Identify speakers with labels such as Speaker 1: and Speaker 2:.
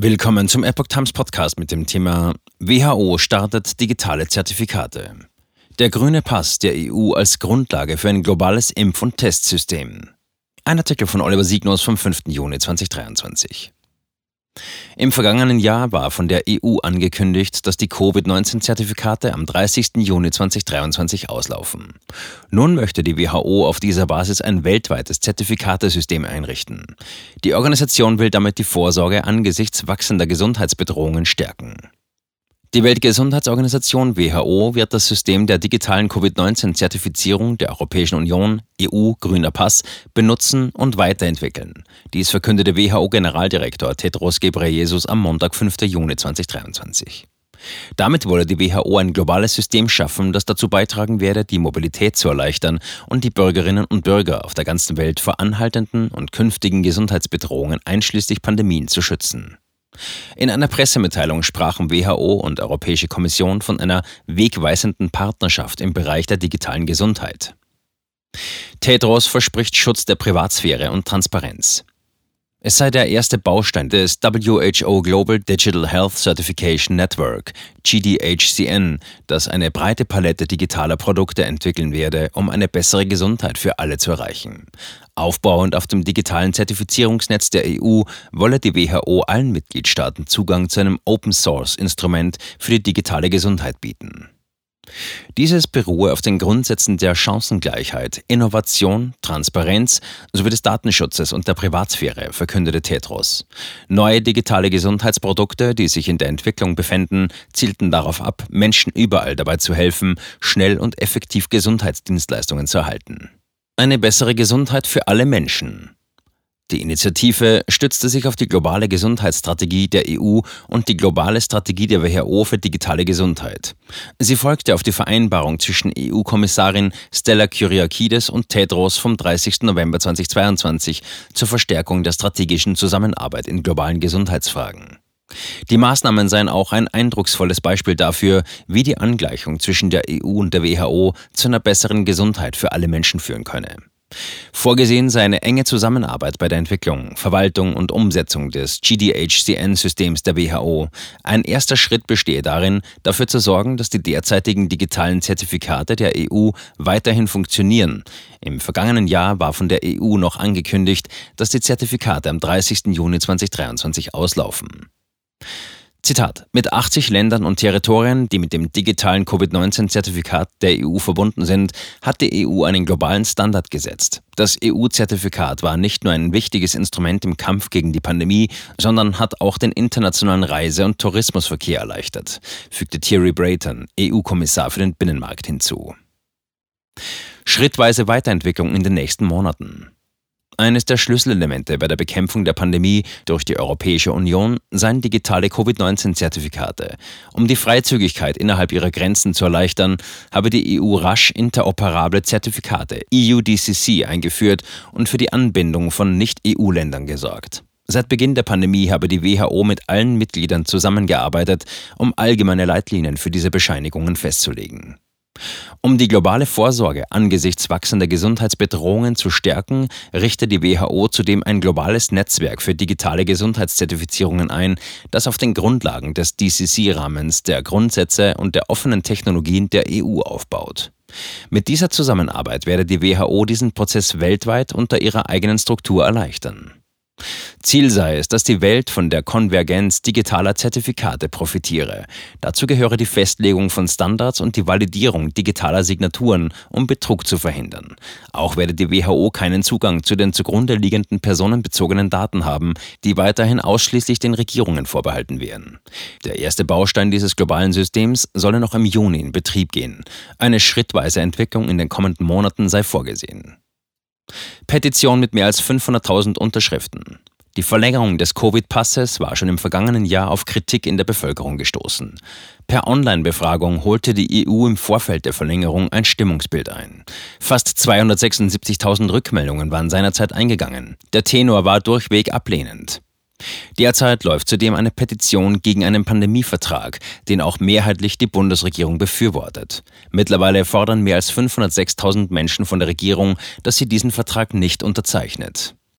Speaker 1: Willkommen zum Epoch Times Podcast mit dem Thema WHO startet digitale Zertifikate. Der grüne Pass der EU als Grundlage für ein globales Impf- und Testsystem. Ein Artikel von Oliver Signus vom 5. Juni 2023. Im vergangenen Jahr war von der EU angekündigt, dass die Covid-19-Zertifikate am 30. Juni 2023 auslaufen. Nun möchte die WHO auf dieser Basis ein weltweites Zertifikatesystem einrichten. Die Organisation will damit die Vorsorge angesichts wachsender Gesundheitsbedrohungen stärken. Die Weltgesundheitsorganisation WHO wird das System der digitalen Covid-19-Zertifizierung der Europäischen Union, EU Grüner Pass, benutzen und weiterentwickeln. Dies verkündete WHO-Generaldirektor Tedros Ghebreyesus am Montag, 5. Juni 2023. Damit wolle die WHO ein globales System schaffen, das dazu beitragen werde, die Mobilität zu erleichtern und die Bürgerinnen und Bürger auf der ganzen Welt vor anhaltenden und künftigen Gesundheitsbedrohungen einschließlich Pandemien zu schützen. In einer Pressemitteilung sprachen WHO und Europäische Kommission von einer wegweisenden Partnerschaft im Bereich der digitalen Gesundheit. Tedros verspricht Schutz der Privatsphäre und Transparenz. Es sei der erste Baustein des WHO Global Digital Health Certification Network, GDHCN, das eine breite Palette digitaler Produkte entwickeln werde, um eine bessere Gesundheit für alle zu erreichen. Aufbauend auf dem digitalen Zertifizierungsnetz der EU wolle die WHO allen Mitgliedstaaten Zugang zu einem Open-Source-Instrument für die digitale Gesundheit bieten. Dieses beruhe auf den Grundsätzen der Chancengleichheit, Innovation, Transparenz sowie des Datenschutzes und der Privatsphäre, verkündete Tetros. Neue digitale Gesundheitsprodukte, die sich in der Entwicklung befänden, zielten darauf ab, Menschen überall dabei zu helfen, schnell und effektiv Gesundheitsdienstleistungen zu erhalten. Eine bessere Gesundheit für alle Menschen. Die Initiative stützte sich auf die globale Gesundheitsstrategie der EU und die globale Strategie der WHO für digitale Gesundheit. Sie folgte auf die Vereinbarung zwischen EU-Kommissarin Stella Kyriakides und Tedros vom 30. November 2022 zur Verstärkung der strategischen Zusammenarbeit in globalen Gesundheitsfragen. Die Maßnahmen seien auch ein eindrucksvolles Beispiel dafür, wie die Angleichung zwischen der EU und der WHO zu einer besseren Gesundheit für alle Menschen führen könne. Vorgesehen sei eine enge Zusammenarbeit bei der Entwicklung, Verwaltung und Umsetzung des GDHCN-Systems der WHO. Ein erster Schritt bestehe darin, dafür zu sorgen, dass die derzeitigen digitalen Zertifikate der EU weiterhin funktionieren. Im vergangenen Jahr war von der EU noch angekündigt, dass die Zertifikate am 30. Juni 2023 auslaufen. Zitat. Mit 80 Ländern und Territorien, die mit dem digitalen Covid-19-Zertifikat der EU verbunden sind, hat die EU einen globalen Standard gesetzt. Das EU-Zertifikat war nicht nur ein wichtiges Instrument im Kampf gegen die Pandemie, sondern hat auch den internationalen Reise- und Tourismusverkehr erleichtert, fügte Thierry Brayton, EU-Kommissar für den Binnenmarkt hinzu. Schrittweise Weiterentwicklung in den nächsten Monaten. Eines der Schlüsselelemente bei der Bekämpfung der Pandemie durch die Europäische Union seien digitale Covid-19-Zertifikate. Um die Freizügigkeit innerhalb ihrer Grenzen zu erleichtern, habe die EU rasch interoperable Zertifikate EUDCC eingeführt und für die Anbindung von Nicht-EU-Ländern gesorgt. Seit Beginn der Pandemie habe die WHO mit allen Mitgliedern zusammengearbeitet, um allgemeine Leitlinien für diese Bescheinigungen festzulegen. Um die globale Vorsorge angesichts wachsender Gesundheitsbedrohungen zu stärken, richtet die WHO zudem ein globales Netzwerk für digitale Gesundheitszertifizierungen ein, das auf den Grundlagen des DCC-Rahmens, der Grundsätze und der offenen Technologien der EU aufbaut. Mit dieser Zusammenarbeit werde die WHO diesen Prozess weltweit unter ihrer eigenen Struktur erleichtern. Ziel sei es, dass die Welt von der Konvergenz digitaler Zertifikate profitiere. Dazu gehöre die Festlegung von Standards und die Validierung digitaler Signaturen, um Betrug zu verhindern. Auch werde die WHO keinen Zugang zu den zugrunde liegenden personenbezogenen Daten haben, die weiterhin ausschließlich den Regierungen vorbehalten wären. Der erste Baustein dieses globalen Systems solle noch im Juni in Betrieb gehen. Eine schrittweise Entwicklung in den kommenden Monaten sei vorgesehen. Petition mit mehr als 500.000 Unterschriften. Die Verlängerung des Covid-Passes war schon im vergangenen Jahr auf Kritik in der Bevölkerung gestoßen. Per Online-Befragung holte die EU im Vorfeld der Verlängerung ein Stimmungsbild ein. Fast 276.000 Rückmeldungen waren seinerzeit eingegangen. Der Tenor war durchweg ablehnend. Derzeit läuft zudem eine Petition gegen einen Pandemievertrag, den auch mehrheitlich die Bundesregierung befürwortet. Mittlerweile fordern mehr als 506.000 Menschen von der Regierung, dass sie diesen Vertrag nicht unterzeichnet.